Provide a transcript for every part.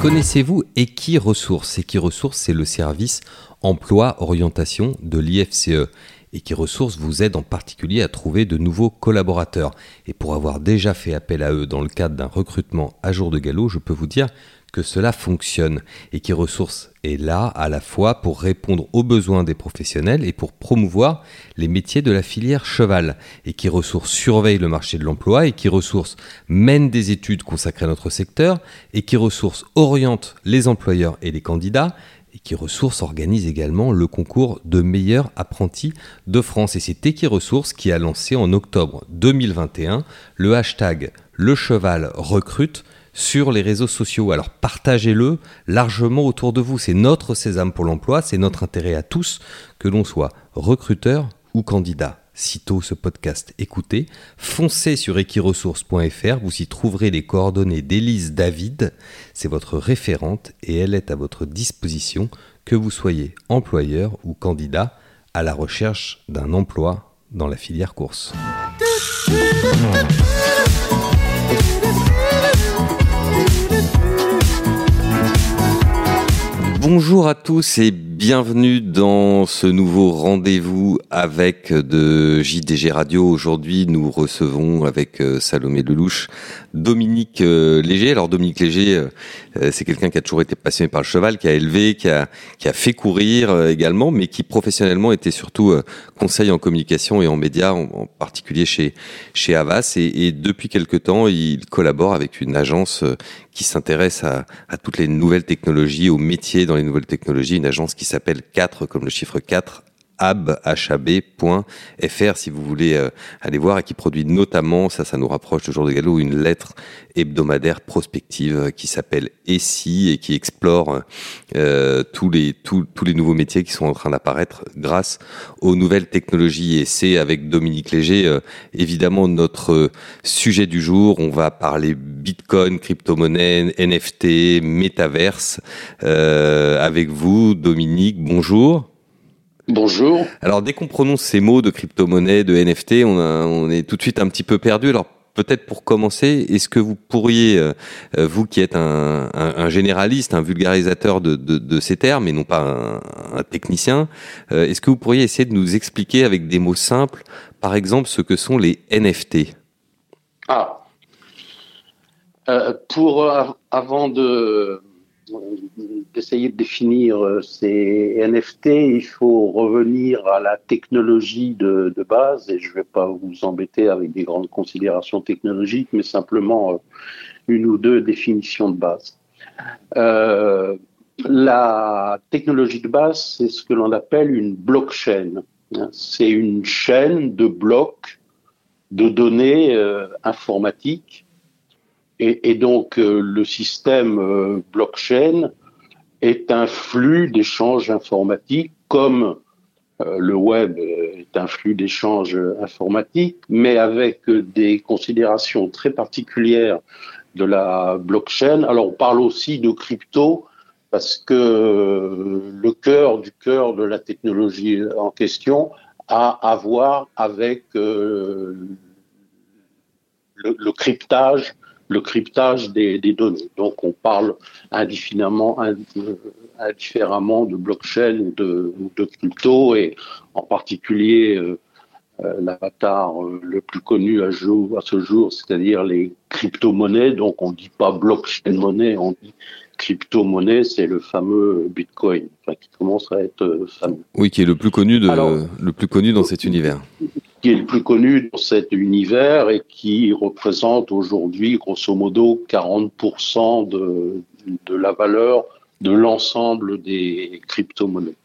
Connaissez-vous Equiresources? Equiresources, c'est le service emploi orientation de l'IFCE. Equiresources vous aide en particulier à trouver de nouveaux collaborateurs. Et pour avoir déjà fait appel à eux dans le cadre d'un recrutement à jour de galop, je peux vous dire que cela fonctionne et qui ressource est là à la fois pour répondre aux besoins des professionnels et pour promouvoir les métiers de la filière cheval et qui ressource surveille le marché de l'emploi et qui ressource mène des études consacrées à notre secteur et qui ressource oriente les employeurs et les candidats et qui ressource organise également le concours de meilleurs apprentis de France. Et c'est Equiresources qui a lancé en octobre 2021 le hashtag le cheval recrute sur les réseaux sociaux. Alors partagez-le largement autour de vous. C'est notre sésame pour l'emploi, c'est notre intérêt à tous, que l'on soit recruteur ou candidat. Sitôt ce podcast écoutez, foncez sur equiresources.fr, vous y trouverez les coordonnées d'Élise David, c'est votre référente et elle est à votre disposition, que vous soyez employeur ou candidat à la recherche d'un emploi dans la filière course. Bonjour à tous et bienvenue dans ce nouveau rendez-vous avec de JDG Radio. Aujourd'hui, nous recevons avec euh, Salomé Lelouch Dominique euh, Léger. Alors Dominique Léger, euh, c'est quelqu'un qui a toujours été passionné par le cheval, qui a élevé, qui a, qui a fait courir également, mais qui professionnellement était surtout conseil en communication et en médias, en, particulier chez, chez Avas. Et, et, depuis quelque temps, il collabore avec une agence qui s'intéresse à, toutes les nouvelles technologies, aux métiers dans les nouvelles technologies, une agence qui s'appelle 4 comme le chiffre 4 abhab.fr si vous voulez euh, aller voir et qui produit notamment, ça ça nous rapproche toujours de Gallo, une lettre hebdomadaire prospective euh, qui s'appelle ESSI et qui explore euh, tous, les, tous, tous les nouveaux métiers qui sont en train d'apparaître grâce aux nouvelles technologies. Et c'est avec Dominique Léger, évidemment, notre sujet du jour. On va parler Bitcoin, crypto-monnaie, NFT, métaverse. avec vous, Dominique, bonjour. Bonjour. Alors dès qu'on prononce ces mots de crypto-monnaie, de NFT, on, on est tout de suite un petit peu perdu. Alors peut-être pour commencer, est-ce que vous pourriez, euh, vous qui êtes un, un, généraliste, un vulgarisateur de, de, de, ces termes et non pas un, un technicien, euh, est-ce que vous pourriez essayer de nous expliquer avec des mots simples, par exemple, ce que sont les NFT Ah. Euh, pour avant de d'essayer de définir euh, ces NFT, il faut revenir à la technologie de, base, et je ne vais pas vous embêter avec des grandes considérations technologiques, mais simplement euh, une ou deux définitions de base. Euh, la technologie de base, c'est ce que l'on appelle une blockchain. C'est une chaîne de blocs de données informatiques et, donc le système blockchain est un flux d'échanges informatiques comme euh, le web est un flux d'échanges informatiques, mais avec des considérations très particulières de la blockchain. Alors on parle aussi de crypto parce que le cœur du cœur de la technologie en question a à voir avec le cryptage le cryptage des, des, données. Donc on parle indifféremment, indifféremment de blockchain ou de, de, crypto et en particulier euh, euh, l'avatar euh, le plus connu à, jour, à ce jour, c'est-à-dire les crypto-monnaies. Donc on ne dit pas blockchain monnaie, on dit crypto-monnaie, c'est le fameux Bitcoin, enfin, qui commence à être fameux. Oui, qui est le plus connu, de, Alors, le plus connu dans cet univers qui est le plus connu dans cet univers et qui représente aujourd'hui grosso modo 40% de, la valeur de l'ensemble des crypto-monnaies.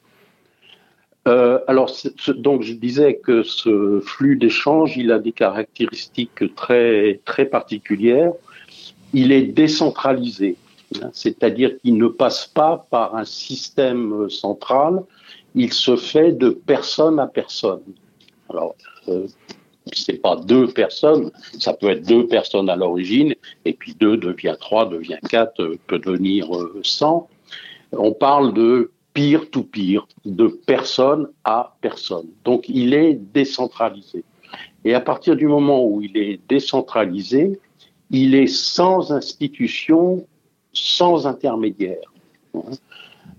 Euh, alors, donc je disais que ce flux d'échange, il a des caractéristiques très très particulières. Il est décentralisé, hein, c'est-à-dire qu'il ne passe pas par un système central. Il se fait de personne à personne. Alors, euh, c'est pas deux personnes, ça peut être deux personnes à l'origine, et puis deux devient trois, devient quatre, euh, peut devenir euh, cent. On parle de peer-to-peer, de personne à personne. Donc il est décentralisé. Et à partir du moment où il est décentralisé, il est sans institution, sans intermédiaire.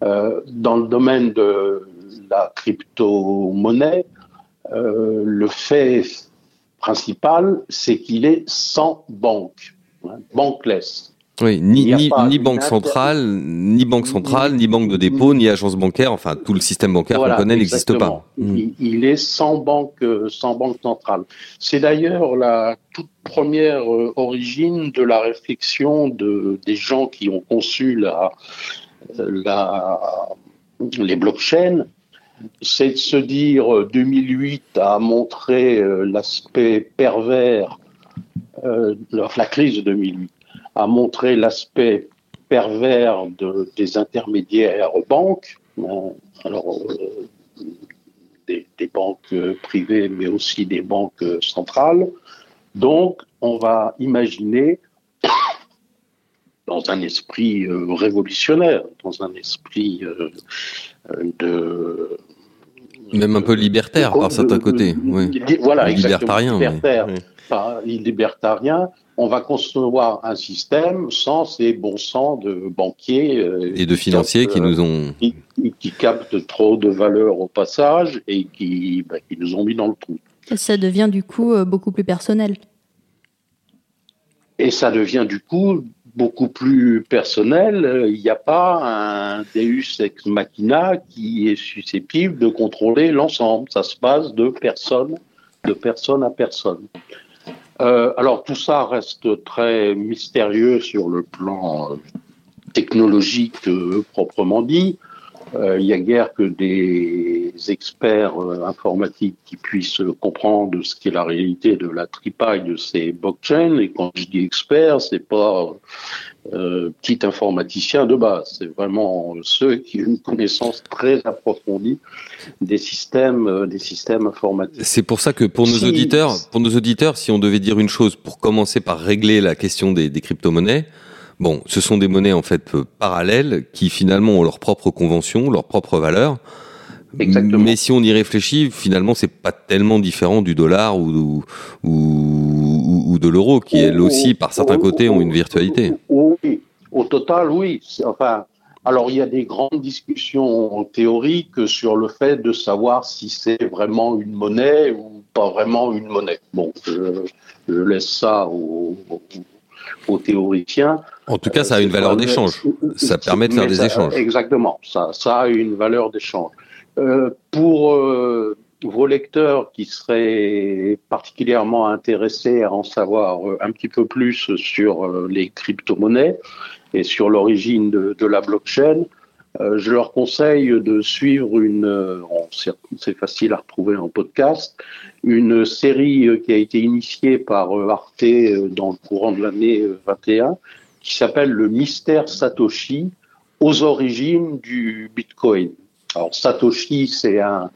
Euh, dans le domaine de la crypto-monnaie, euh, le fait principal, c'est qu'il est sans banque, hein, bankless. Oui, ni, ni, banque centrale, ni banque centrale, ni banque de dépôt, ni agence bancaire, enfin tout le système bancaire qu'on connaît n'existe pas. Il, il, est sans banque, euh, sans banque centrale. C'est d'ailleurs la toute première euh, origine de la réflexion de, des gens qui ont conçu la, la, les blockchains, c'est de se dire 2008 euh, a montré l'aspect pervers, euh, la crise de 2008 a montré l'aspect pervers de, des intermédiaires banques, hein, alors euh, des, banques privées, mais aussi des banques centrales. Donc, on va imaginer, dans un esprit euh, révolutionnaire, dans un esprit euh, de même un peu libertaire par certains côtés. Oui. Voilà, libertarien. Libertaire, libertarien on va concevoir un système sans ces bons sens de banquiers euh, et de financiers qui, nous ont qui, captent trop de valeur au passage et qui, bah, qui nous ont mis dans le trou. Ça devient du coup beaucoup plus personnel. Et ça devient du coup beaucoup plus personnel. Il n'y a pas un Deus ex machina qui est susceptible de contrôler l'ensemble. Ça se passe de personne, de personne à personne. Euh, alors tout ça reste très mystérieux sur le plan euh, technologique euh, proprement dit. Il n'y a guère que des experts informatiques qui puissent comprendre ce qu'est la réalité de la tripaille de ces blockchains. Et quand je dis expert, c'est pas euh, petit informaticien de base. C'est vraiment ceux qui ont une connaissance très approfondie des systèmes, euh, des systèmes informatiques. C'est pour ça que pour nos auditeurs, pour nos auditeurs, si on devait dire une chose pour commencer par régler la question des, des crypto-monnaies, bon, ce sont des monnaies en fait euh, parallèles qui finalement ont leurs propres conventions, leurs propres valeurs. Exactement. Mais si on y réfléchit, finalement, c'est pas tellement différent du dollar ou, ou, ou de l'euro, qui elles aussi, par certains côtés, ont une virtualité. Oui, au total, oui. Enfin, alors il y a des grandes discussions théoriques sur le fait de savoir si c'est vraiment une monnaie ou pas vraiment une monnaie. Bon, je, laisse ça aux, aux, théoriciens. En tout cas, ça a une valeur d'échange. Ça permet de faire des échanges. Exactement, ça, ça a une valeur d'échange. Euh, pour euh, vos lecteurs qui seraient particulièrement intéressés à en savoir euh, un petit peu plus sur les crypto-monnaies et sur l'origine de, de, la blockchain, je leur conseille de suivre une, c'est facile à retrouver en podcast, une série qui a été initiée par Arte dans le courant de l'année 21, qui s'appelle Le mystère Satoshi aux origines du Bitcoin. Alors Satoshi, c'est un,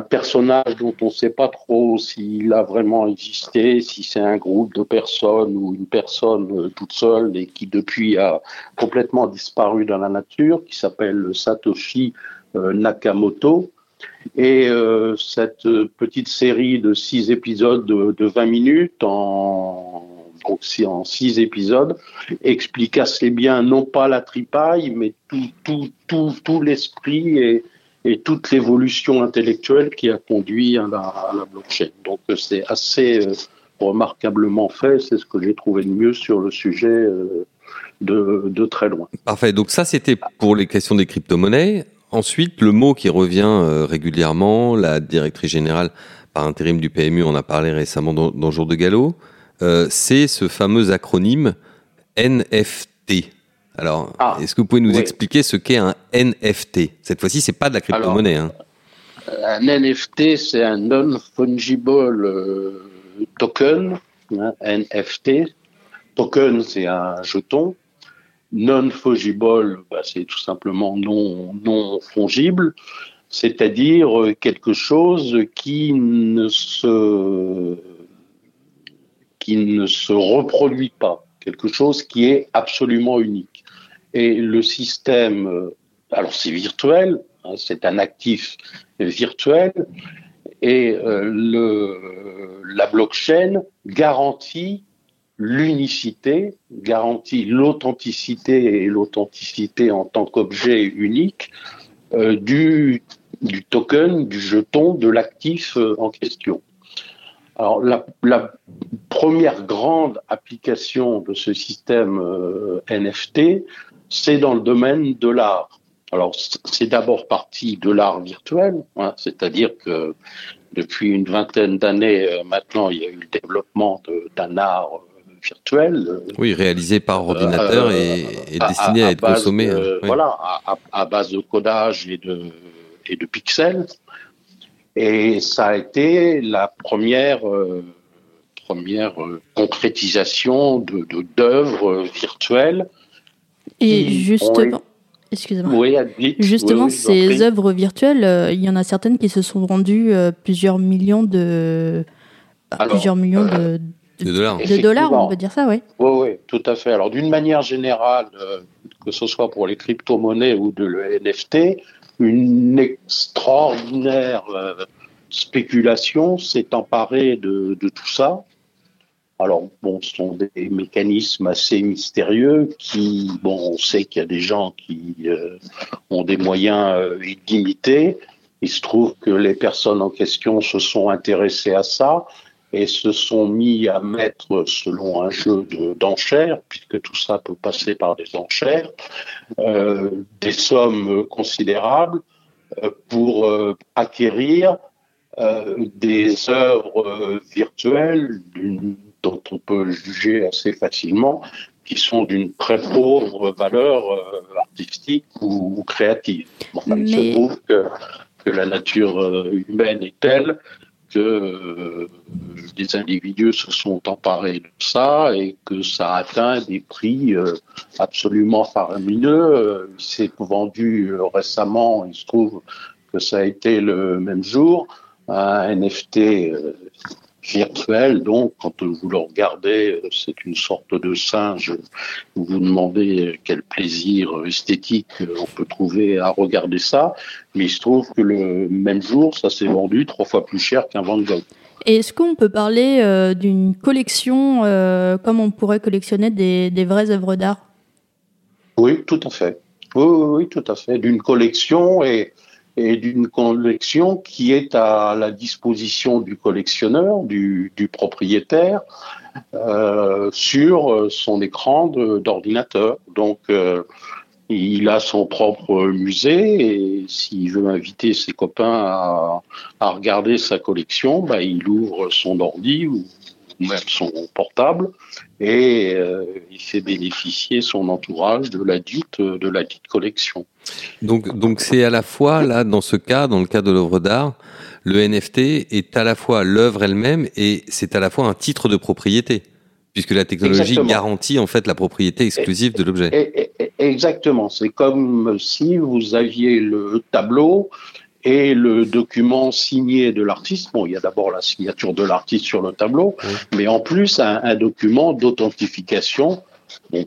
personnage dont on ne sait pas trop s'il a vraiment existé, si c'est un groupe de personnes ou une personne euh, toute seule et qui depuis a complètement disparu dans la nature, qui s'appelle Satoshi euh, Nakamoto. Et euh, cette petite série de six épisodes de, de 20 minutes en en six épisodes, explique assez bien non pas la tripaille, mais tout, tout, tout, tout l'esprit et, et toute l'évolution intellectuelle qui a conduit à la, blockchain. Donc c'est assez euh, remarquablement fait, c'est ce que j'ai trouvé de mieux sur le sujet euh, de, très loin. Parfait, donc ça c'était pour les questions des crypto-monnaies. Ensuite, le mot qui revient euh, régulièrement, la directrice générale par intérim du PMU en a parlé récemment dans, Jour de Galop, c'est ce fameux acronyme NFT. Alors, ah, est-ce que vous pouvez nous expliquer ce qu'est un NFT Cette fois-ci, c'est pas de la crypto-monnaie. Hein. Un NFT, c'est un non-fungible euh, token, hein, NFT. Token, c'est un jeton. Non-fungible, bah, c'est tout simplement non, non fongible, c'est-à-dire quelque chose qui ne se qui ne se reproduit pas, quelque chose qui est absolument unique. Et le système, euh, alors c'est virtuel, hein, c'est un actif virtuel, et euh, la blockchain garantit l'unicité, garantit l'authenticité et l'authenticité en tant qu'objet unique euh, du, token, du jeton, de l'actif en question. Alors la, première grande application de ce système NFT, c'est dans le domaine de l'art. Alors c'est d'abord parti de l'art virtuel, hein, c'est-à-dire que depuis une vingtaine d'années euh, maintenant, il y a eu le développement d'un art virtuel. Euh, oui, réalisé par ordinateur euh, et, et, destiné à, être consommé. Hein, voilà, à, base de codage et de, et de pixels. Et ça a été la première, euh, première concrétisation de d'œuvres virtuelles. Et justement. Excusez-moi. Oui, Justement, ces œuvres virtuelles, il y en a certaines qui se sont vendues plusieurs millions de, plusieurs millions de, de dollars. De dollars, on peut dire ça, oui. Oui, oui, tout à fait. Alors, d'une manière générale, euh, que ce soit pour les crypto-monnaies ou de le NFT, une extraordinaire euh, spéculation s'est emparée de, tout ça. Alors, bon, ce sont des mécanismes assez mystérieux qui, bon, on sait qu'il y a des gens qui euh, ont des moyens illimités. Il se trouve que les personnes en question se sont intéressées à ça et se sont mis à mettre, selon un jeu d'enchères, puisque tout ça peut passer par des enchères, euh, des sommes considérables euh, pour euh, acquérir euh, des œuvres virtuelles dont on peut juger assez facilement qui sont d'une très pauvre valeur artistique ou, créative. Bon, Il se trouve que, que la nature humaine est telle que euh, des individus se sont emparés de ça et que ça a atteint des prix euh, absolument faramineux. Il s'est vendu euh, récemment, il se trouve que ça a été le même jour, un NFT virtuel. Donc, quand vous le regardez, c'est une sorte de singe. Vous vous demandez quel plaisir esthétique on peut trouver à regarder ça. Mais il se trouve que le même jour, ça s'est vendu trois fois plus cher qu'un Van Gogh. Est-ce qu'on peut parler euh, d'une collection euh, comme on pourrait collectionner des, des vraies œuvres d'art? Oui, tout à fait. Oui, oui, oui, tout à fait. D'une collection et et d'une collection qui est à la disposition du collectionneur, du, propriétaire, euh, sur son écran d'ordinateur. Donc, euh, il a son propre musée et s'il veut inviter ses copains à, regarder sa collection, bah, il ouvre son ordi même son portable et euh, il fait bénéficier son entourage de la dite de la dite collection. Donc donc c'est à la fois là dans ce cas dans le cas de l'œuvre d'art le NFT est à la fois l'œuvre elle-même et c'est à la fois un titre de propriété puisque la technologie garantit en fait la propriété exclusive de l'objet. Exactement, c'est comme si vous aviez le tableau et le document signé de l'artiste. Bon, il y a d'abord la signature de l'artiste sur le tableau, mais en plus un, un document d'authentification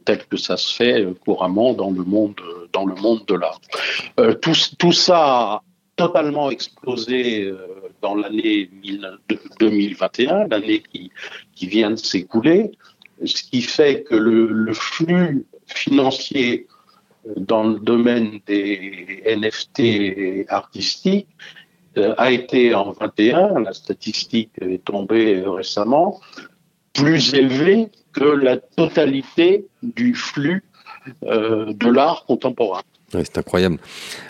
tel que ça se fait euh, couramment dans le monde, dans le monde de l'art. Euh, tout, tout, ça a totalement explosé euh, dans l'année 2021, l'année qui, qui vient de s'écouler, ce qui fait que le, le flux financier dans le domaine des NFT artistiques euh, a été en 21, la statistique est tombée récemment, plus élevé que la totalité du flux euh, de l'art contemporain. c'est incroyable.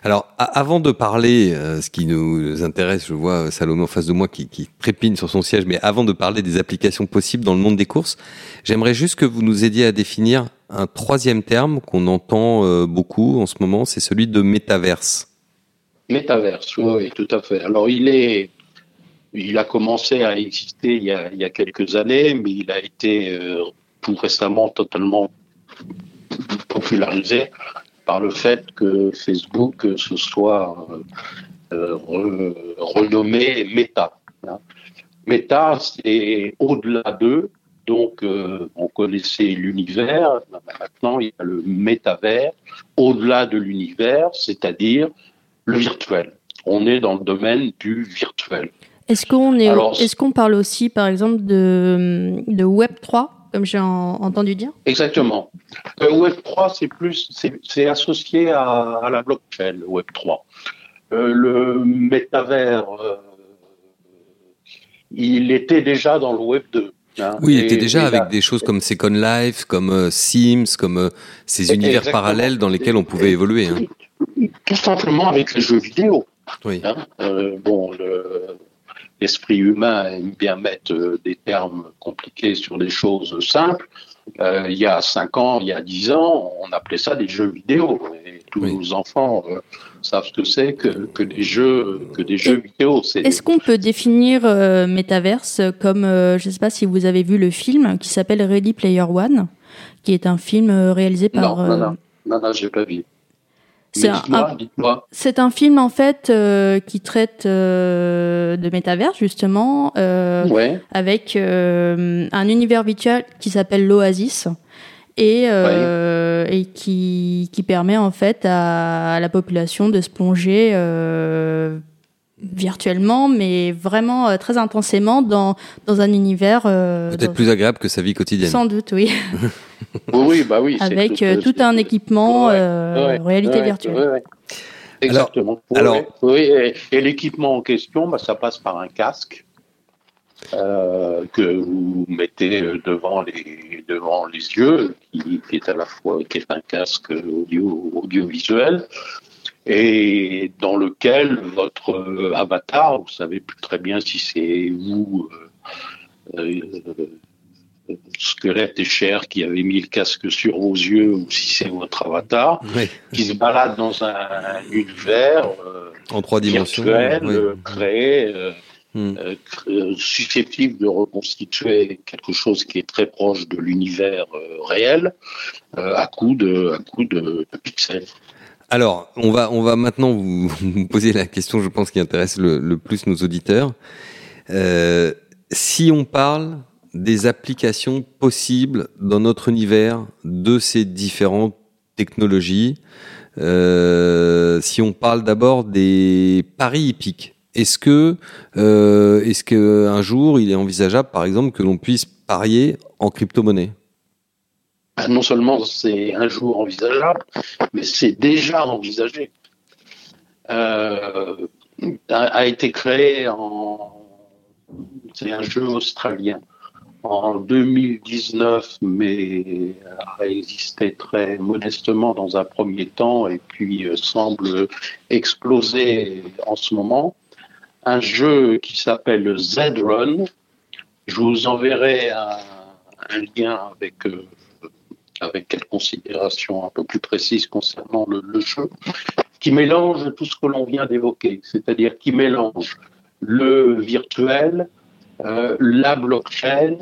Alors, avant de parler, euh, ce qui nous intéresse, je vois Salomé en face de moi qui, qui trépine sur son siège, mais avant de parler des applications possibles dans le monde des courses, j'aimerais juste que vous nous aidiez à définir un troisième terme qu'on entend euh, beaucoup en ce moment, c'est celui de métaverse. Métaverse, oui, tout à fait. Alors il est, il a commencé à exister il y a, quelques années, mais il a été euh, tout récemment totalement popularisé par le fait que Facebook se soit euh, renommé Meta. Hein. Meta, c'est au-delà d'eux, donc, euh, on connaissait l'univers. Maintenant, il y a le métavers, au-delà de l'univers, c'est-à-dire le virtuel. On est dans le domaine du virtuel. Est-ce qu'on est, est-ce qu'on parle aussi, par exemple, de, de Web 3, comme j'ai entendu dire? Exactement. Euh, Web 3, c'est plus, c'est associé à, à, la blockchain, Web 3. Euh, le métavers, il était déjà dans le Web 2. Hein. oui, il était déjà avec des choses comme Second Life, comme Sims, comme ces univers parallèles dans lesquels on pouvait évoluer. Hein. Tout simplement avec les jeux vidéo. Oui. Hein. bon, le, l'esprit humain aime bien mettre euh, des termes compliqués sur des choses simples. Euh, il y a 5 ans, il y a 10 ans, on appelait ça des jeux vidéo. Et tous nos enfants euh, savent ce que c'est que, des jeux, que des jeux vidéo. Est-ce qu'on peut définir Metaverse comme, je ne sais pas si vous avez vu le film qui s'appelle Ready Player One, qui est un film réalisé par... Non, non, non, non, non j'ai pas vu. C'est un, film en fait euh, qui traite euh, de métavers justement, euh, avec un univers virtuel qui s'appelle l'Oasis et, et qui, qui permet en fait à, la population de se plonger virtuellement, mais vraiment très intensément dans, dans un univers. Peut-être plus agréable que sa vie quotidienne. Sans doute, oui. oui, bah oui. Avec tout, euh, un équipement euh, réalité virtuelle. Exactement. Alors, oui, et, l'équipement en question, bah, ça passe par un casque. Euh, que vous mettez devant les devant les yeux, qui, est à la fois qui est un casque audio audiovisuel, et dans lequel votre avatar, vous savez plus très bien si c'est vous squelette et chair qui avait mis le casque sur vos yeux ou si c'est votre avatar, qui se balade dans un, univers euh, en trois dimensions virtuel, euh, créé, euh, hmm. susceptible de reconstituer quelque chose qui est très proche de l'univers réel à coup de, à coup de, pixels. Alors, on va, on va maintenant vous, poser la question, je pense, qui intéresse le, le plus nos auditeurs. si on parle des applications possibles dans notre univers de ces différentes technologies. Euh, si on parle d'abord des paris hippiques, est-ce que, euh, est-ce que un jour il est envisageable, par exemple, que l'on puisse parier en crypto-monnaie? Ah, Non seulement c'est un jour envisageable, mais c'est déjà envisagé. Euh, a été créé en, c'est un jeu australien en 2019, mais a existé très modestement dans un premier temps et puis euh, semble exploser en ce moment. Un jeu qui s'appelle Z-Run. Je vous enverrai un, lien avec, euh, avec quelques considérations un peu plus précises concernant le, jeu, qui mélange tout ce que l'on vient d'évoquer, c'est-à-dire qui mélange le virtuel, euh, la blockchain,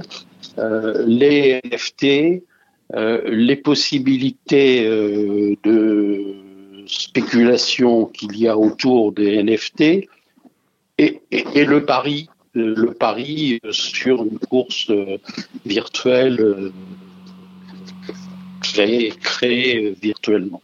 euh, les NFT, euh, les possibilités de spéculation qu'il y a autour des NFT et, le pari, le pari sur une course virtuelle créée virtuellement.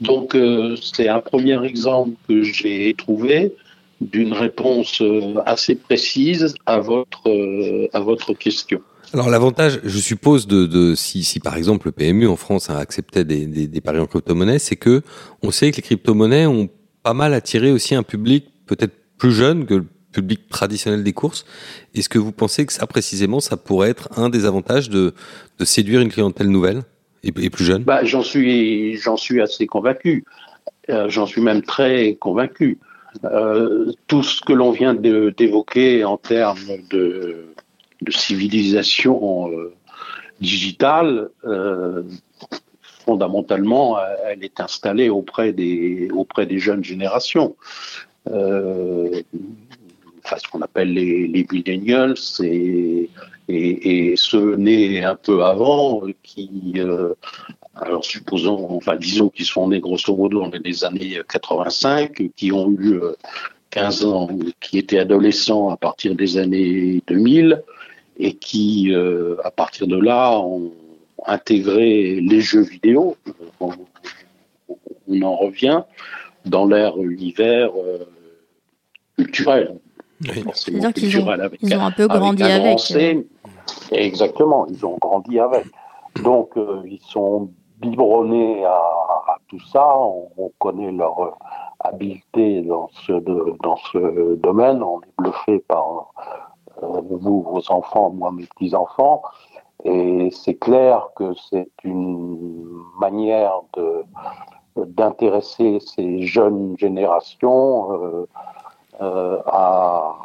Donc c'est un premier exemple que j'ai trouvé d'une réponse euh, assez précise à votre, euh, à votre question. Alors l'avantage, je suppose, de, de si, si, par exemple le PMU en France a accepté des, des, des paris en crypto-monnaie, c'est que on sait que les crypto-monnaies ont pas mal attiré aussi un public peut-être plus jeune que le public traditionnel des courses. Est-ce que vous pensez que ça précisément, ça pourrait être un des avantages de, de séduire une clientèle nouvelle et, plus jeune? Bah, J'en suis, j'en suis assez convaincu. Euh, j'en suis même très convaincu. Euh, tout ce que l'on vient d'évoquer en termes de, civilisation euh, digitale, euh, fondamentalement, elle est installée auprès des, auprès des jeunes générations. Ce qu'on appelle les, les millennials et, et, ceux nés un peu avant qui alors supposons, enfin disons qu'ils sont nés grosso modo dans les années 85, qui ont eu 15 euh, ans, qui étaient adolescents à partir des années 2000, et qui, euh, à partir de là, ont intégré les jeux vidéo. On, en revient dans leur univers euh, culturel. C'est-à-dire qu'ils ont, ils ont un peu grandi avec. Exactement, ils ont grandi avec. Donc, ils sont biberonnés à, tout ça. On, connaît leur habileté dans ce, dans ce domaine. On est bluffé par vous, vos enfants, moi, mes petits-enfants. Et c'est clair que c'est une manière de d'intéresser ces jeunes générations euh, euh, à,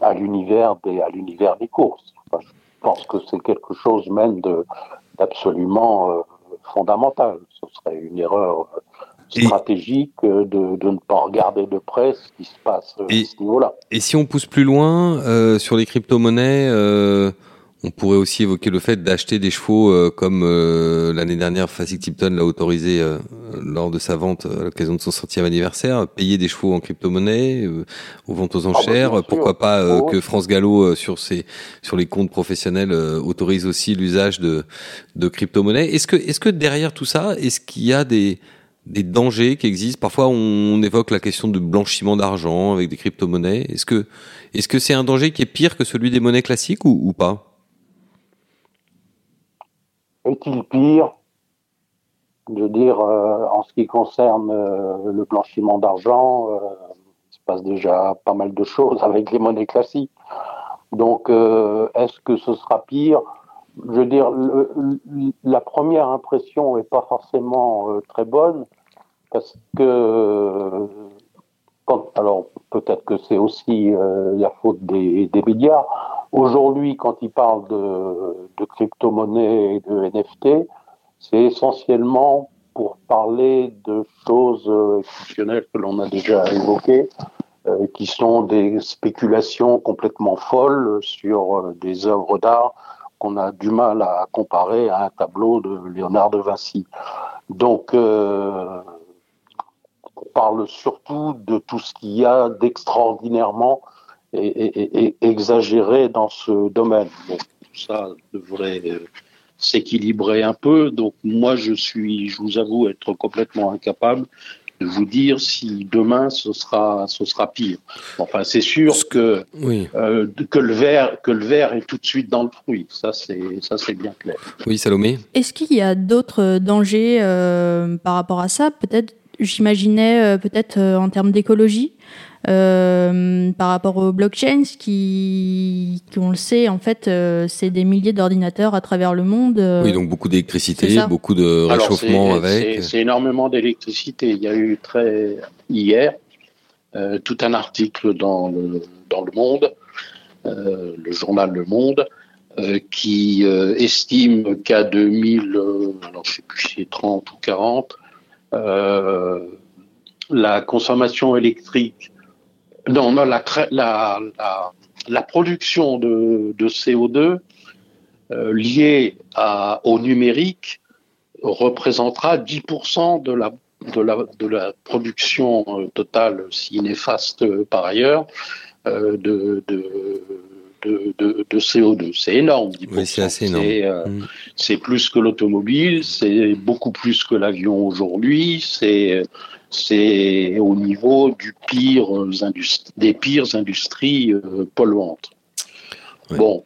à l'univers des à l'univers des courses. je pense que c'est quelque chose même de d'absolument euh, fondamental. Ce serait une erreur stratégique de, de, ne pas regarder de près ce qui se passe à ce niveau-là. Et si on pousse plus loin sur les crypto-monnaies, on pourrait aussi évoquer le fait d'acheter des chevaux euh, comme euh, l'année dernière Fasig Tipton l'a autorisé euh, lors de sa vente à l'occasion de son centième anniversaire, payer des chevaux en crypto-monnaie, aux ventes aux ah bah, enchères. Pourquoi pas que France Gallo sur ses sur les comptes professionnels autorise aussi l'usage de de crypto-monnaie. Est-ce que est-ce que derrière tout ça, est-ce qu'il y a des des dangers qui existent? Parfois, on évoque la question de blanchiment d'argent avec des crypto-monnaies. Est-ce que, est-ce que c'est un danger qui est pire que celui des monnaies classiques ou, ou pas? Est-il pire Je veux dire, euh, en ce qui concerne euh, le blanchiment d'argent, euh, il se passe déjà pas mal de choses avec les monnaies classiques. Donc, est-ce que ce sera pire? Je veux dire, la première impression n'est pas forcément très bonne parce que, alors peut-être que c'est aussi la faute des médias, Aujourd'hui, quand ils parlent de, crypto-monnaies et de NFT, c'est essentiellement pour parler de choses exceptionnelles que l'on a déjà évoquées, euh, qui sont des spéculations complètement folles sur euh, des œuvres d'art qu'on a du mal à comparer à un tableau de Léonard de Vinci. Donc, euh, on parle surtout de tout ce qu'il y a d'extraordinairement et, exagéré dans ce domaine. Bon, ça devrait euh, s'équilibrer un peu. Donc moi, je suis, je vous avoue, être complètement incapable de vous dire si demain ce sera, ce sera pire. Enfin, c'est sûr que euh, que le verre, que le verre est tout de suite dans le fruit. Ça, c'est ça, c'est bien clair. Oui, Salomé. Est-ce qu'il y a d'autres dangers euh, par rapport à ça? Peut-être, j'imaginais peut-être en termes d'écologie. Euh, par rapport aux blockchains, qui, qui, on le sait, en fait, euh, c'est des milliers d'ordinateurs à travers le monde. Euh. Oui, donc beaucoup d'électricité, beaucoup de réchauffement avec. C'est énormément d'électricité. Il y a eu très hier tout un article dans le, dans le Monde, le journal Le Monde, qui estime qu'à 2000, alors je sais plus si c'est 30 ou 40, la consommation électrique non, la, la, la, production de, de CO2 euh, liée au numérique représentera 10% de la, de, la, de la production euh, totale, si néfaste euh, par ailleurs, euh, de, de, de, de, CO2. C'est énorme. 10%. Oui, c'est assez énorme. Mm. C'est plus que l'automobile, c'est beaucoup plus que l'avion aujourd'hui, c'est c'est au niveau du pire, des pires industries euh, polluantes. Bon,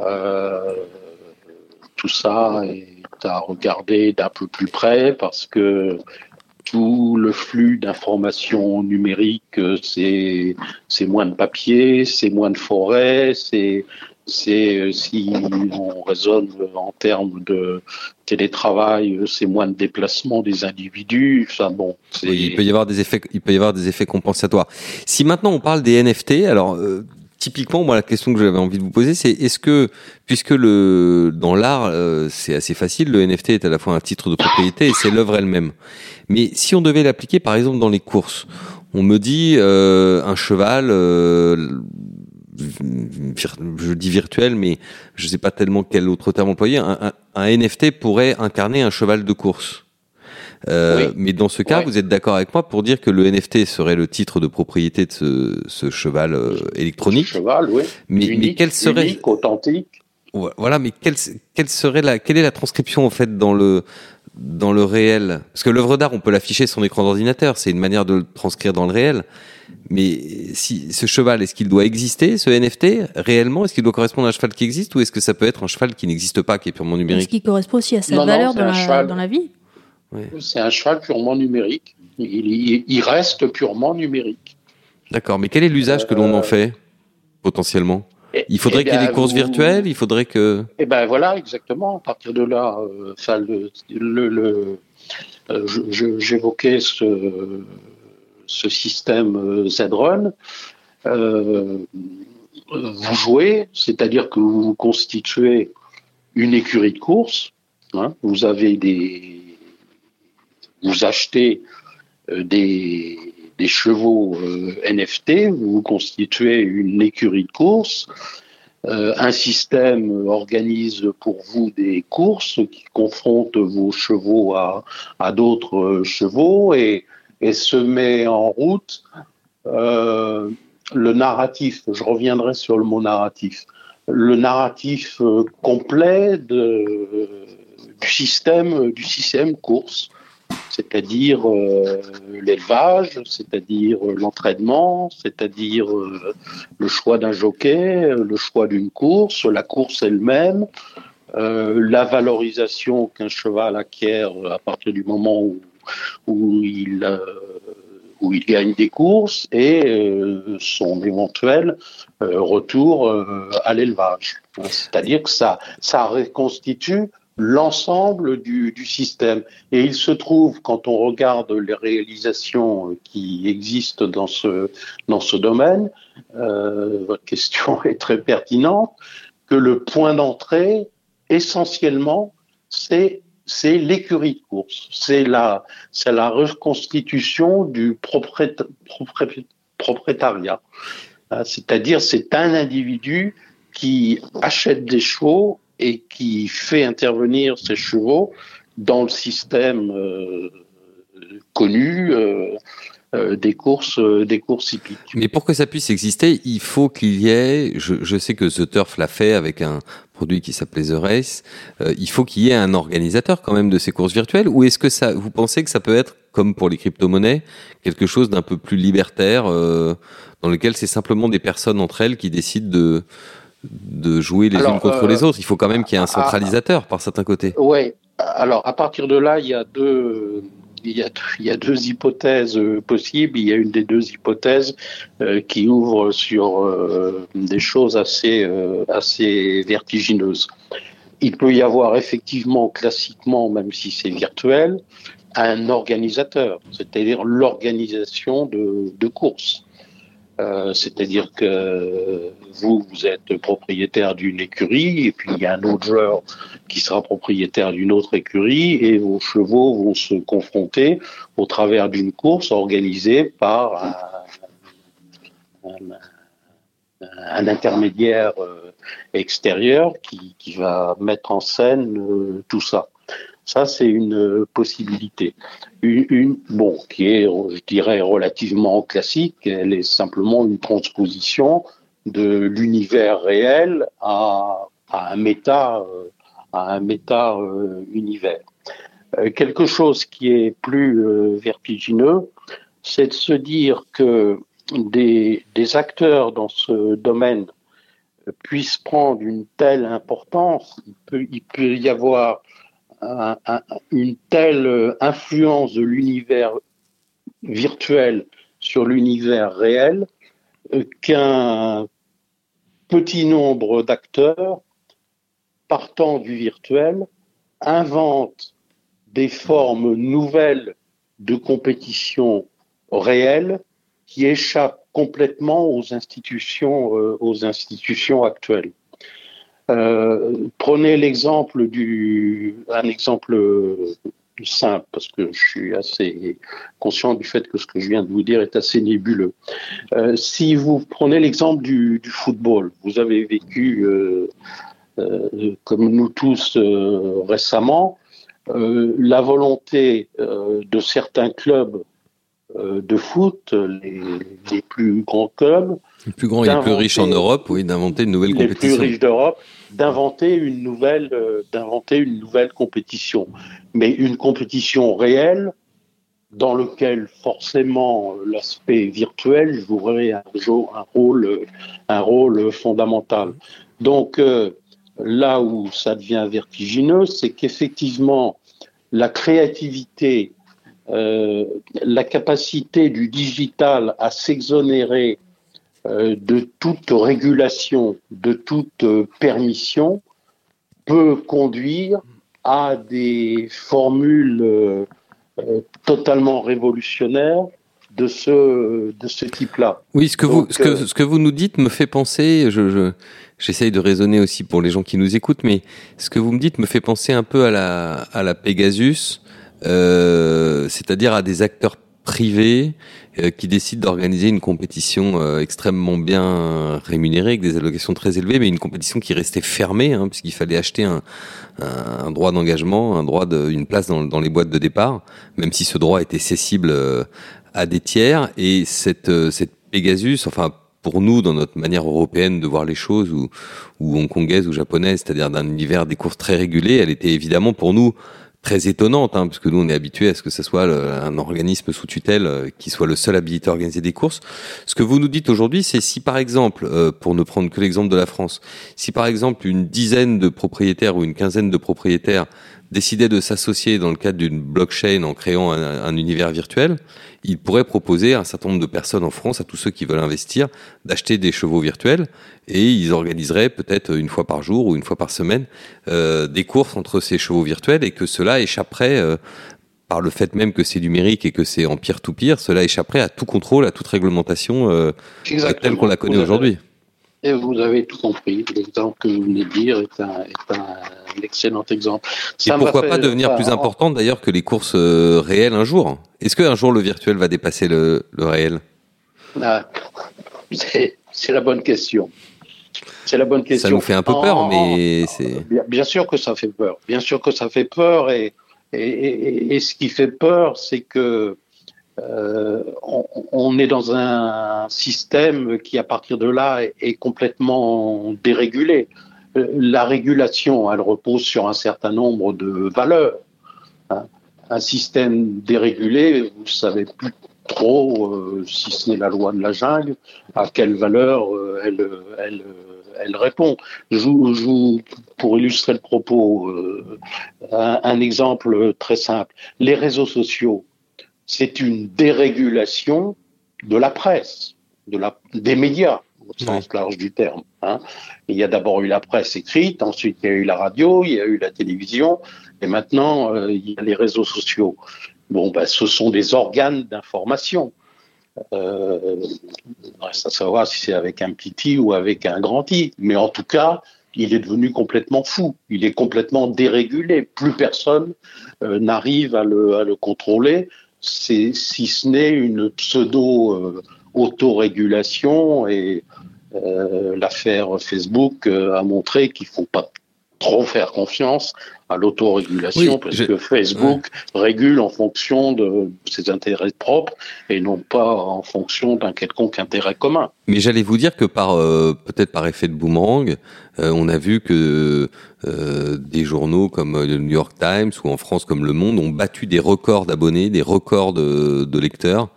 euh, tout ça est à regarder d'un peu plus près parce que tout le flux d'informations numériques, euh, c'est moins de papier, c'est moins de forêt, c'est c'est euh, si on raisonne en termes de télétravail, euh, c'est moins de déplacement des individus. Enfin bon, il peut y avoir des effets, il peut y avoir des effets compensatoires. Si maintenant on parle des NFT, alors euh, typiquement, moi la question que j'avais envie de vous poser, c'est est-ce que puisque le dans l'art c'est assez facile, le NFT est à la fois un titre de propriété et c'est l'œuvre elle-même. Mais si on devait l'appliquer par exemple dans les courses, on me dit un cheval je dis virtuel, mais je sais pas tellement quel autre terme employer, un, NFT pourrait incarner un cheval de course. Euh, Mais dans ce cas, vous êtes d'accord avec moi pour dire que le NFT serait le titre de propriété de ce, ce cheval euh, électronique. cheval, oui. Mais, mais quel serait unique, authentique. Voilà, mais quelle, quelle serait la quelle est la transcription en fait dans le dans le réel? Parce que l'œuvre d'art, on peut l'afficher sur son écran d'ordinateur, c'est une manière de le transcrire dans le réel. Mais si ce cheval, est-ce qu'il doit exister, ce NFT, réellement Est-ce qu'il doit correspondre à un cheval qui existe ou est-ce que ça peut être un cheval qui n'existe pas, qui est purement numérique? Est-ce qu'il correspond aussi à sa valeur dans, la, dans, la, vie? C'est un cheval purement numérique. Il, il reste purement numérique. D'accord, mais quel est l'usage que l'on en euh, fait, potentiellement? il faudrait eh qu'il y ait des courses virtuelles, il faudrait que. Eh ben voilà, exactement. À partir de là, euh, le, le, euh, j'évoquais ce, ce système euh, Z-Run. vous jouez, c'est-à-dire que vous constituez une écurie de course. Hein. vous avez des, vous achetez des des chevaux euh, NFT, vous constituez une écurie de course. Euh, un système organise pour vous des courses qui confrontent vos chevaux à, d'autres chevaux et, se met en route euh, le narratif. Je reviendrai sur le mot narratif. Le narratif complet du système du système course c'est-à-dire euh, l'élevage, c'est-à-dire l'entraînement, c'est-à-dire euh, le choix d'un jockey, le choix d'une course, la course elle-même, euh, la valorisation qu'un cheval acquiert à partir du moment où, il, où il gagne des courses et son éventuel retour à l'élevage. C'est-à-dire que ça, ça reconstitue l'ensemble du, système. Et il se trouve, quand on regarde les réalisations qui existent dans ce, dans ce domaine, euh, votre question est très pertinente, que le point d'entrée, essentiellement, c'est c'est l'écurie de course, c'est la, c'est la reconstitution du propriétariat. Euh, c'est-à-dire, c'est un individu qui achète des chevaux et qui fait intervenir ces chevaux dans le système euh, connu euh, euh, des courses des courses hippiques. Mais pour que ça puisse exister, il faut qu'il y ait, je, sais que The Turf l'a fait avec un produit qui s'appelait The Race, il faut qu'il y ait un organisateur quand même de ces courses virtuelles, ou est-ce que ça, vous pensez que ça peut être, comme pour les crypto-monnaies, quelque chose d'un peu plus libertaire, dans lequel c'est simplement des personnes entre elles qui décident de de jouer les unes contre les euh, autres. Il faut quand même qu'il y ait un centralisateur par certains côtés. Oui. Alors à partir de là, il y a deux. Il y, a, il y a deux hypothèses euh, possibles. Il y a une des deux hypothèses euh, qui ouvre sur des choses assez, assez vertigineuses. Il peut y avoir effectivement, classiquement, même si c'est virtuel, un organisateur, c'est-à-dire l'organisation de, de courses. Euh, c'est-à-dire que vous, vous êtes propriétaire d'une écurie et puis il y a un autre joueur qui sera propriétaire d'une autre écurie et vos chevaux vont se confronter au travers d'une course organisée par un, intermédiaire euh, extérieur qui, va mettre en scène euh, tout ça. Ça, c'est une euh, possibilité. Une, bon, qui est, je dirais, relativement classique. Elle est simplement une transposition de l'univers réel à, un méta, euh, euh, quelque chose qui est plus vertigineux, c'est de se dire que des, acteurs dans ce domaine puissent prendre une telle importance, il peut y avoir une telle influence de l'univers virtuel sur l'univers réel euh, qu'un petit nombre d'acteurs partant du virtuel inventent des formes nouvelles de compétition réelle qui échappent complètement aux institutions, euh, aux institutions actuelles. Euh, prenez l'exemple du, un exemple simple, parce que je suis assez conscient du fait que ce que je viens de vous dire est assez nébuleux. Euh, si vous prenez l'exemple du, football, vous avez vécu, euh, comme nous tous récemment, la volonté de certains clubs de foot, les, plus grands clubs. Les plus grands et les plus riches en Europe, oui, d'inventer une nouvelle compétition. Les plus riches d'Europe, d'inventer une nouvelle, d'inventer une nouvelle compétition, mais une compétition réelle dans lequel forcément l'aspect virtuel jouerait un, un, rôle, un rôle fondamental. Donc euh, là où ça devient vertigineux, c'est qu'effectivement la créativité, euh, la capacité du digital à s'exonérer euh, de toute régulation, de toute permission, peut conduire à des formules euh, totalement révolutionnaire de ce, de ce type-là. Oui, ce que, vous, ce, que, euh, ce que vous nous dites me fait penser, je, j'essaye de raisonner aussi pour les gens qui nous écoutent, mais ce que vous me dites me fait penser un peu à la, à la Pegasus, euh, c'est-à-dire à des acteurs privés euh, qui décident d'organiser une compétition euh, extrêmement bien rémunérée avec des allocations très élevées, mais une compétition qui restait fermée hein, puisqu'il fallait acheter un, un, droit d'engagement, un droit de, une place dans, dans, les boîtes de départ, même si ce droit était cessible euh, à des tiers. Et cette, cette Pegasus, enfin pour nous, dans notre manière européenne de voir les choses, ou, ou hongkongaise ou japonaise, c'est-à-dire d'un univers des courses très régulé, elle était évidemment pour nous très étonnante, hein, parce que nous on est habitué à ce que ce soit un organisme sous tutelle euh, qui soit le seul habilité à organiser des courses. Ce que vous nous dites aujourd'hui, c'est si par exemple, euh, pour ne prendre que l'exemple de la France, si par exemple une dizaine de propriétaires ou une quinzaine de propriétaires décidait de s'associer dans le cadre d'une blockchain en créant un, univers virtuel, il pourrait proposer à un certain nombre de personnes en France, à tous ceux qui veulent investir, d'acheter des chevaux virtuels et ils organiseraient peut-être une fois par jour ou une fois par semaine euh, des courses entre ces chevaux virtuels et que cela échapperait euh, par le fait même que c'est numérique et que c'est en pire, cela échapperait à tout contrôle, à toute réglementation euh, telle qu'on la connaît aujourd'hui. Et vous avez tout compris. L'exemple que vous venez de dire est un, excellent exemple. et pourquoi pas devenir plus important d'ailleurs que les courses euh, réelles un jour? Est-ce qu'un jour le virtuel va dépasser le, réel? Ah, C'est la bonne question. C'est la bonne question. Ça nous fait un peu peur, mais c'est. Bien, sûr que ça fait peur. Bien sûr que ça fait peur. Et, et, et ce qui fait peur, c'est que euh, on, est dans un système qui, à partir de là, est, complètement dérégulé. Euh, la régulation, elle repose sur un certain nombre de valeurs. Hein. Un système dérégulé, vous savez plus trop, euh, si ce n'est la loi de la jungle, à quelle valeur elle, elle, répond. Pour illustrer le propos, un exemple très simple. Les réseaux sociaux, c'est une dérégulation de la presse, des médias, au sens large du terme. Hein. Il y a d'abord eu la presse écrite, ensuite il y a eu la radio, il y a eu la télévision, et maintenant euh, il y a les réseaux sociaux. Bon, ben, ce sont des organes d'information. Euh, il reste à savoir si c'est avec un petit i ou avec un grand i. Mais en tout cas, il est devenu complètement fou. Il est complètement dérégulé. Plus personne euh, n'arrive à le, à le contrôler c'est si ce n'est une pseudo euh, autorégulation et euh, l'affaire Facebook euh, a montré qu'il faut pas trop faire confiance à l'autorégulation parce que Facebook régule en fonction de ses intérêts propres et non pas en fonction d'un quelconque intérêt commun. Mais j'allais vous dire que par peut-être par effet de boomerang, on a vu que euh, des journaux comme le New York Times ou en France comme Le Monde ont battu des records d'abonnés, des records de, de lecteurs.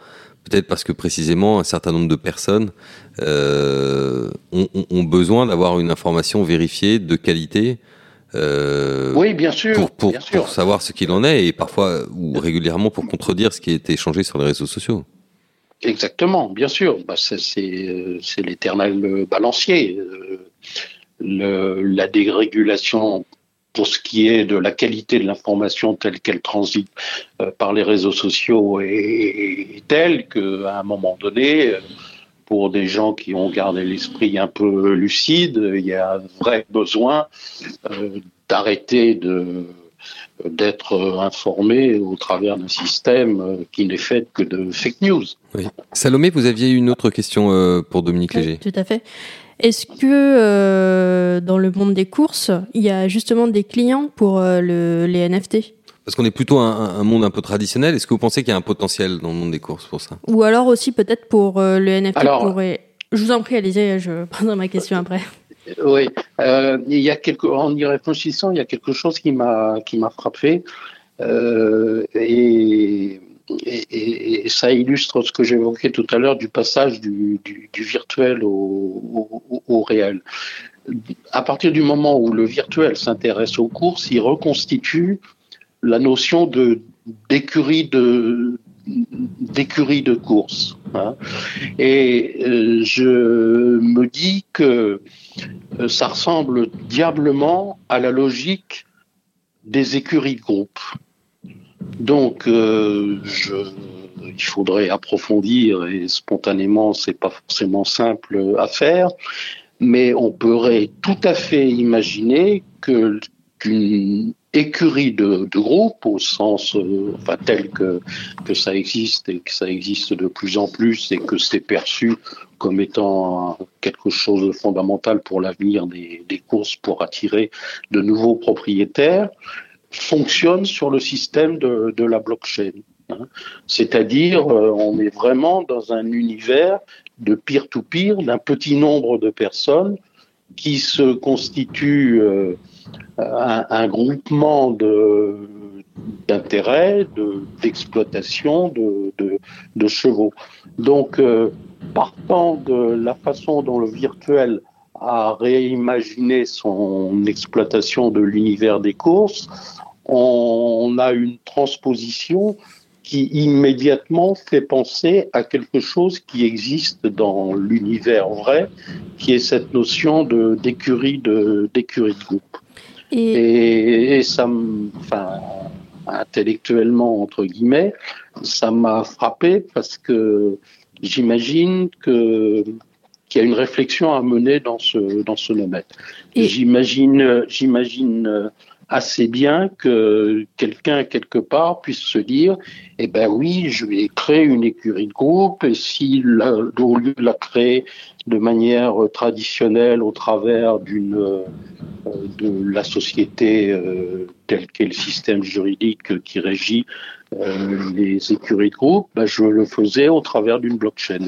Peut-être parce que précisément un certain nombre de personnes euh, ont, ont, besoin d'avoir une information vérifiée de qualité. Euh, oui, bien sûr pour, pour, bien sûr. pour, savoir ce qu'il en est et parfois ou régulièrement pour contredire ce qui a été échangé sur les réseaux sociaux. Exactement, bien sûr. Bah, c'est l'éternel balancier. Euh, le, la dérégulation pour ce qui est de la qualité de l'information telle qu'elle transite euh, par les réseaux sociaux est, est telle qu'à un moment donné, euh, pour des gens qui ont gardé l'esprit un peu lucide, il y a un vrai besoin euh, d'arrêter de d'être informé au travers d'un système qui n'est fait que de fake news. Oui. Salomé, vous aviez une autre question pour Dominique Léger. tout à fait. Est-ce que euh, dans le monde des courses, il y a justement des clients pour euh, le, les NFT Parce qu'on est plutôt un, monde un peu traditionnel. Est-ce que vous pensez qu'il y a un potentiel dans le monde des courses pour ça? Ou alors aussi peut-être pour le NFT pourrait... Je vous en prie, allez-y, je poserai ma question après. Oui, il y a quelque, en y réfléchissant, il y a quelque chose qui m'a qui m'a frappé et et, ça illustre ce que j'évoquais tout à l'heure du passage du, virtuel au, réel. À partir du moment où le virtuel s'intéresse aux courses, il reconstitue la notion d'écurie de d'écurie de course. Hein. Et euh, je me dis que euh, ça ressemble diablement à la logique des écuries de groupe. Donc, euh, je, il faudrait approfondir et spontanément, c'est pas forcément simple à faire, mais on pourrait tout à fait imaginer qu'une écurie de, de, groupe, au sens, euh, enfin tel que que ça existe et que ça existe de plus en plus et que c'est perçu comme étant quelque chose de fondamental pour l'avenir des courses pour attirer de nouveaux propriétaires fonctionne sur le système de, la blockchain. Hein. C'est-à-dire, euh, on est vraiment dans un univers de peer-to-peer d'un petit nombre de personnes qui se constituent euh, un, groupement de d'intérêt, d'exploitation de, de, de, chevaux. Donc, euh, partant de la façon dont le virtuel a réimaginé son exploitation de l'univers des courses, on a une transposition qui immédiatement fait penser à quelque chose qui existe dans l'univers vrai, qui est cette notion de d'écurie de d'écurie de groupe. Et, ça, enfin, intellectuellement entre guillemets, ça m'a frappé parce que j'imagine que qu'il y a une réflexion à mener dans ce dans ce domaine. J'imagine j'imagine assez bien que quelqu'un quelque part puisse se dire eh ben oui je vais créer une écurie de groupe et si au lieu de la créer de manière traditionnelle au travers d'une euh, de la société euh, telle qu'est le système juridique qui régit euh, les écuries de groupe ben je le faisais au travers d'une blockchain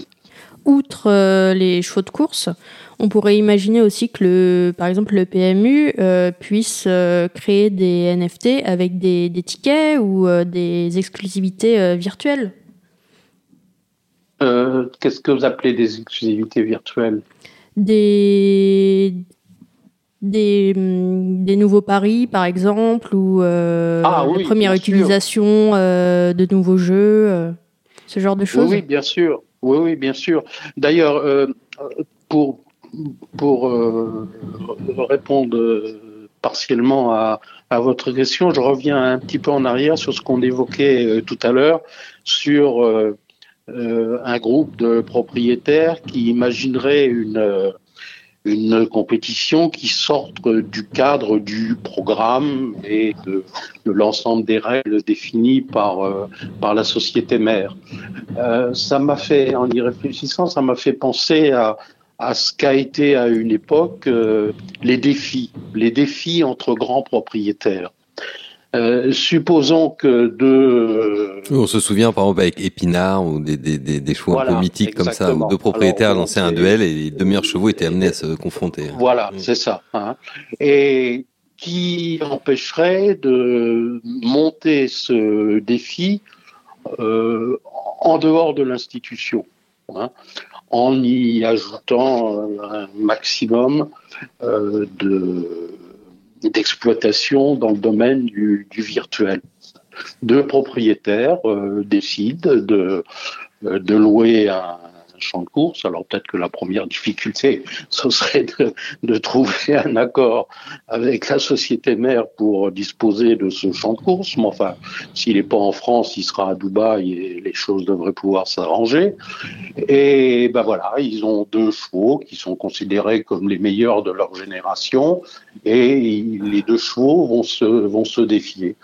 outre les chevaux de course on pourrait imaginer aussi que, le, par exemple, le PMU euh, puisse euh, créer des NFT avec des, tickets ou euh, des exclusivités virtuelles. Qu'est-ce que vous appelez des exclusivités virtuelles? Des, des, des, nouveaux paris, par exemple, ou ah, oui, la première utilisation de nouveaux jeux, ce genre de choses. Oui bien sûr. Oui, oui, bien sûr. D'ailleurs, pour pour euh, répondre euh, partiellement à, votre question, je reviens un petit peu en arrière sur ce qu'on évoquait euh, tout à l'heure sur un groupe de propriétaires qui imaginerait une une compétition qui sorte du cadre du programme et de, l'ensemble des règles définies par par la société mère. ça m'a fait, en y réfléchissant, ça m'a fait penser à, à ce qu'a été à une époque euh, les défis, les défis entre grands propriétaires. Euh, supposons que deux. On se souvient par exemple avec Épinard ou des, des, des, des chevaux un peu mythiques comme ça, où deux propriétaires lançaient un duel et les deux meilleurs chevaux étaient amenés à se confronter. Voilà, mm. c'est ça. Hein. Et qui empêcherait de monter ce défi euh, en dehors de l'institution hein en y ajoutant un maximum euh, d'exploitation dans le domaine du, virtuel. Deux propriétaires euh, décident de, de louer un, champ de course. Alors peut-être que la première difficulté, ce serait de, trouver un accord avec la société mère pour disposer de ce champ de course. Mais enfin, s'il n'est pas en France, il sera à Dubaï et les choses devraient pouvoir s'arranger. Et ben voilà, ils ont deux chevaux qui sont considérés comme les meilleurs de leur génération et les deux chevaux vont se, vont se défier.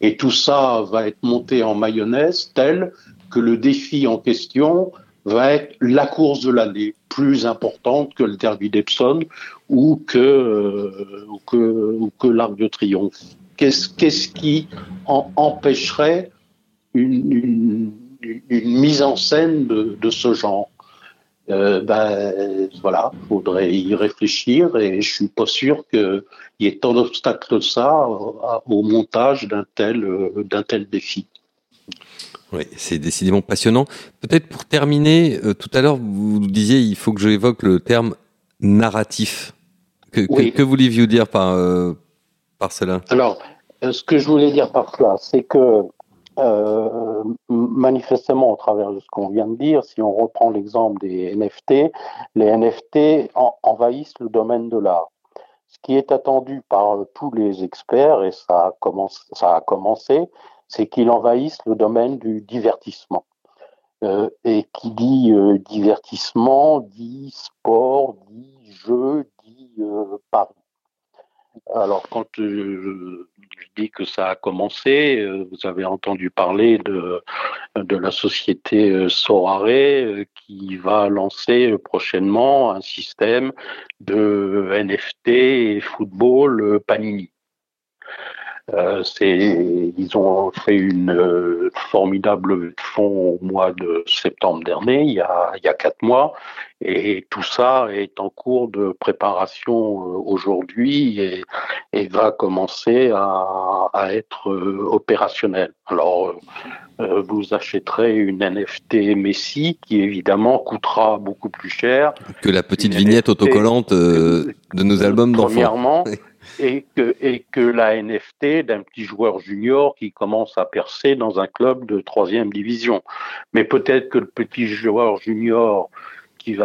Et tout ça va être monté en mayonnaise tel que le défi en question va être la course de l'année, plus importante que le Derby d'Epsom ou que, euh, que, ou que l'Arc de Triomphe. Qu'est-ce qui empêcherait une, mise en scène de, ce genre? Euh, ben voilà, faudrait y réfléchir et je suis pas sûr qu'il y ait tant d'obstacles que ça au montage d'un tel d'un tel défi. Oui, c'est décidément passionnant. Peut-être pour terminer, euh, tout à l'heure vous disiez il faut que j'évoque le terme narratif. Que, que, vouliez-vous dire par, euh, par cela? Alors, euh, ce que je voulais dire par cela, c'est que manifestement, au travers de ce qu'on vient de dire, si on reprend l'exemple des NFT, les NFT envahissent le domaine de l'art. Ce qui est attendu par tous les experts, et ça a, commencé, ça a commencé, c'est qu'il envahisse le domaine du divertissement. Euh, et qui dit euh, divertissement, dit sport, dit jeu, dit euh, pari. Alors quand je dis que ça a commencé, vous avez entendu parler de, de la société Sorare qui va lancer prochainement un système de NFT et football Panini. Euh, ils ont fait une euh, formidable fonds au mois de septembre dernier, il y, a, il y a quatre mois, et tout ça est en cours de préparation euh, aujourd'hui et, et, va commencer à, à être opérationnel. Alors, vous achèterez une NFT Messi qui évidemment coûtera beaucoup plus cher que la petite vignette autocollante de nos albums d'enfants. Premièrement et que, et la NFT d'un petit joueur junior qui commence à percer dans un club de troisième division. Mais peut-être que le petit joueur junior qui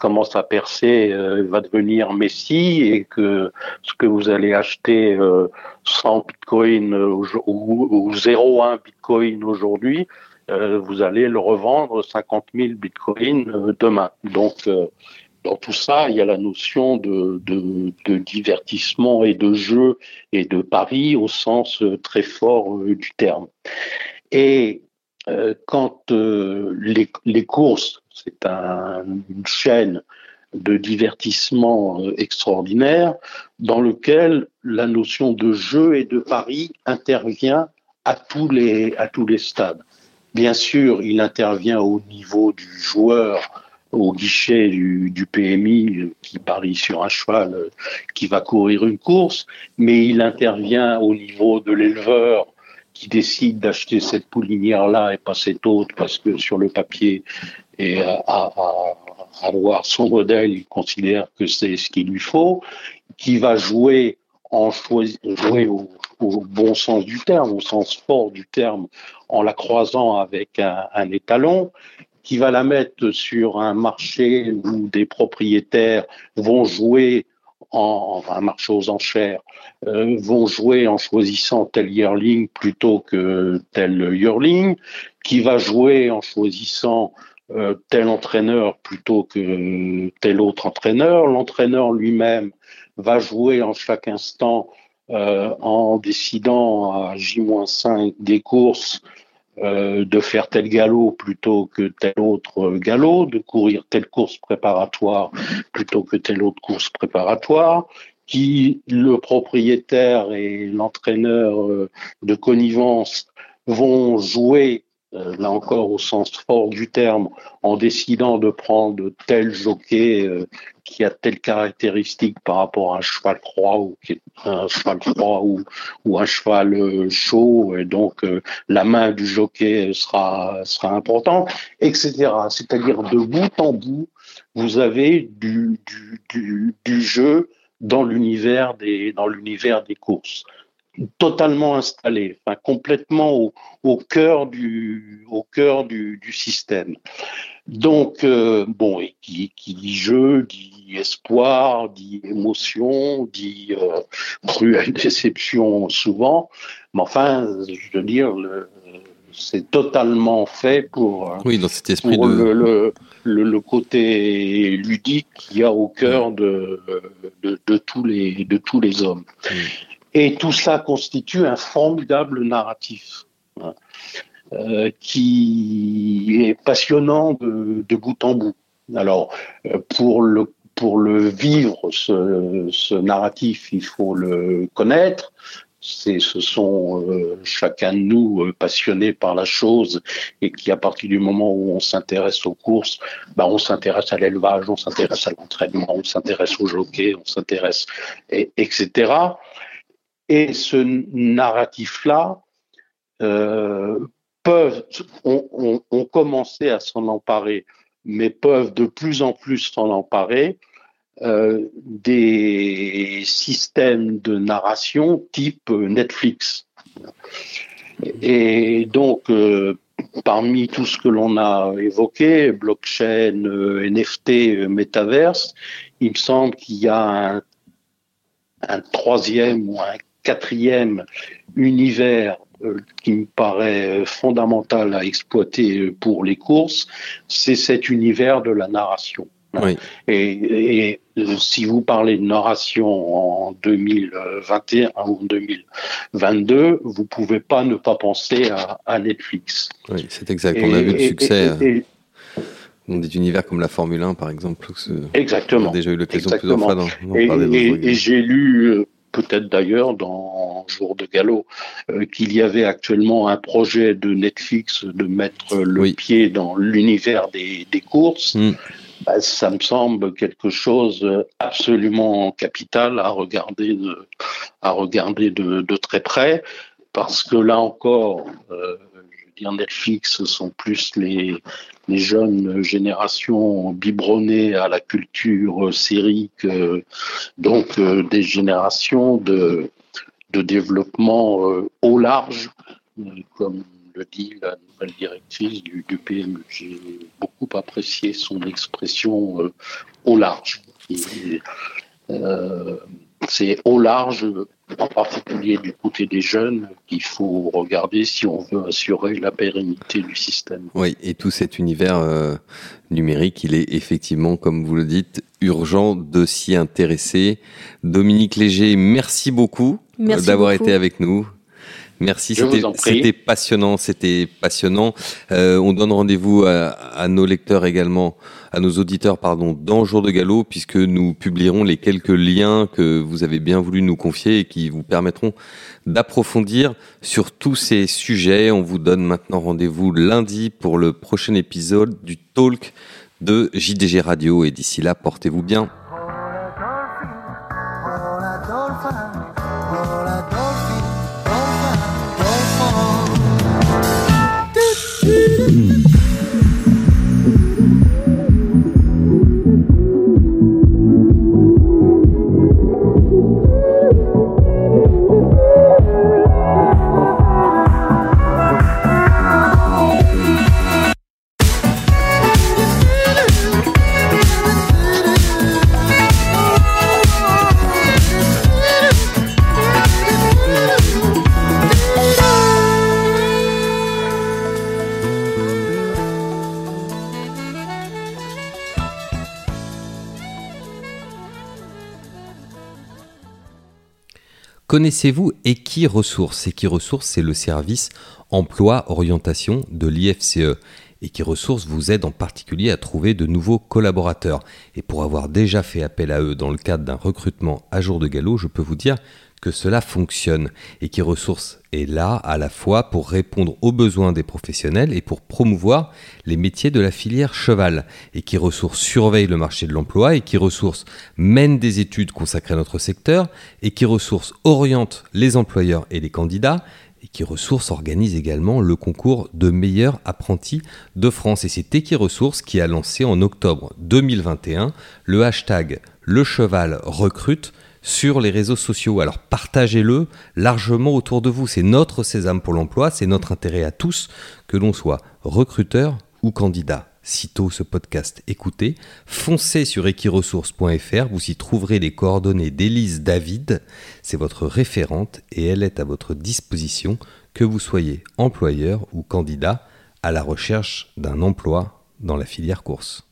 commence à percer, euh, va devenir Messi et que ce que vous allez acheter euh, 100 bitcoin ou, ou 0,1 bitcoin aujourd'hui, euh, vous allez le revendre 50 000 bitcoins euh, demain. Donc dans tout ça, il y a la notion de, divertissement et de jeu et de pari au sens euh, très fort euh, du terme. Et euh, quand les, courses, c'est une chaîne de divertissement extraordinaire dans lequel la notion de jeu et de pari intervient à tous les, à tous les stades. Bien sûr, il intervient au niveau du joueur au guichet du, PMI euh, qui parie sur un cheval euh, qui va courir une course, mais il intervient au niveau de l'éleveur qui décide d'acheter cette poulinière-là et pas cette autre parce que sur le papier et à, à, son modèle, il considère que c'est ce qu'il lui faut, qui va jouer en jouer au, bon sens du terme, au sens fort du terme, en la croisant avec un étalon, qui va la mettre sur un marché où des propriétaires vont jouer en, un marché aux enchères, euh, vont jouer en choisissant tel yearling plutôt que tel yearling, qui va jouer en choisissant euh, tel entraîneur plutôt que tel autre entraîneur. L'entraîneur lui-même va jouer en chaque instant euh, en décidant à J-5 des courses euh, de faire tel galop plutôt que tel autre galop, de courir telle course préparatoire plutôt que telle autre course préparatoire, qui le propriétaire et l'entraîneur euh, de connivence vont jouer euh, là encore au sens fort du terme, en décidant de prendre tel jockey euh, qui a telle caractéristique par rapport à un cheval froid ou un cheval euh, chaud, et donc la main du jockey sera sera importante, etc. C'est-à-dire de bout en bout, vous avez du du, du, du jeu dans l'univers des dans l'univers des courses totalement installé, enfin, complètement au, au cœur du, au cœur du, du système. Donc, euh, bon, et qui, qui, dit jeu, dit espoir, dit émotion, dit euh, cruelle déception souvent. Mais enfin, je veux dire, c'est totalement fait pour, oui, dans cet esprit de... le, le, le, côté ludique qu'il y a au cœur de, de, de, tous, les, de tous les hommes. Et tout ça constitue un formidable narratif hein, euh, qui est passionnant de, bout en bout. Alors, euh, pour le pour le vivre, ce, narratif, il faut le connaître, ce sont euh, chacun de nous passionnés par la chose et qui, à partir du moment où on s'intéresse aux courses, bah, on s'intéresse à l'élevage, on s'intéresse à l'entraînement, on s'intéresse au jockey, on s'intéresse, etc. Et ce narratif-là, euh, ont, ont commencé à s'en emparer, mais peuvent de plus en plus s'en emparer euh, des systèmes de narration type Netflix. Et donc, euh, parmi tout ce que l'on a évoqué, blockchain, euh, NFT, métaverse, il me semble qu'il y a un, troisième ou un quatrième univers qui me paraît fondamental à exploiter pour les courses, c'est cet univers de la narration. Et, euh, si vous parlez de narration en 2021 ou 2022, vous pouvez pas ne pas penser à, Netflix. Oui, c'est exact. On a vu le succès. Euh, dans des univers comme la Formule 1, par exemple. Exactement. On a déjà eu l'occasion plusieurs fois d'en parler. Et, j'ai lu, euh, peut-être d'ailleurs dans Jour de Galop, qu'il y avait actuellement un projet de Netflix de mettre le pied dans l'univers des, courses. Mm. Bah, ça me semble quelque chose absolument capital à regarder de, à regarder de, de très près, parce que là encore, euh, dire, Netflix sont plus les, jeunes générations biberonnées à la culture sérique, donc euh, des générations de, développement euh, au large, comme dit la nouvelle directrice du, PMU. J'ai beaucoup apprécié son expression euh, au large. Euh, c'est au large, en particulier du côté des jeunes, qu'il faut regarder si on veut assurer la pérennité du système. Oui, et tout cet univers euh, numérique, il est effectivement, comme vous le dites, urgent de s'y intéresser. Dominique Léger, merci beaucoup d'avoir été avec nous. Merci, c'était passionnant, c'était passionnant. Euh, on donne rendez-vous à, nos lecteurs également, à nos auditeurs, pardon, dans Jour de Galop, puisque nous publierons les quelques liens que vous avez bien voulu nous confier et qui vous permettront d'approfondir sur tous ces sujets. On vous donne maintenant rendez-vous lundi pour le prochain épisode du Talk de JDG Radio. Et d'ici là, portez-vous bien. Connaissez-vous Equiresources? Equiresources, c'est le service emploi-orientation de l'IFCE. Equiresources vous aide en particulier à trouver de nouveaux collaborateurs. Et pour avoir déjà fait appel à eux dans le cadre d'un recrutement à jour de galop, je peux vous dire que cela fonctionne et qui ressource est là à la fois pour répondre aux besoins des professionnels et pour promouvoir les métiers de la filière cheval et qui ressource surveille le marché de l'emploi et qui ressource mène des études consacrées à notre secteur et qui ressource oriente les employeurs et les candidats et qui ressource organise également le concours de meilleurs apprentis de France. Et c'est Equiresources qui a lancé en octobre 2021 le hashtag le cheval recrute sur les réseaux sociaux. Alors partagez-le largement autour de vous. C'est notre sésame pour l'emploi, c'est notre intérêt à tous, que l'on soit recruteur ou candidat. Sitôt ce podcast écoutez, foncez sur equiresources.fr, vous y trouverez les coordonnées d'Élise David, c'est votre référente et elle est à votre disposition, que vous soyez employeur ou candidat à la recherche d'un emploi dans la filière course.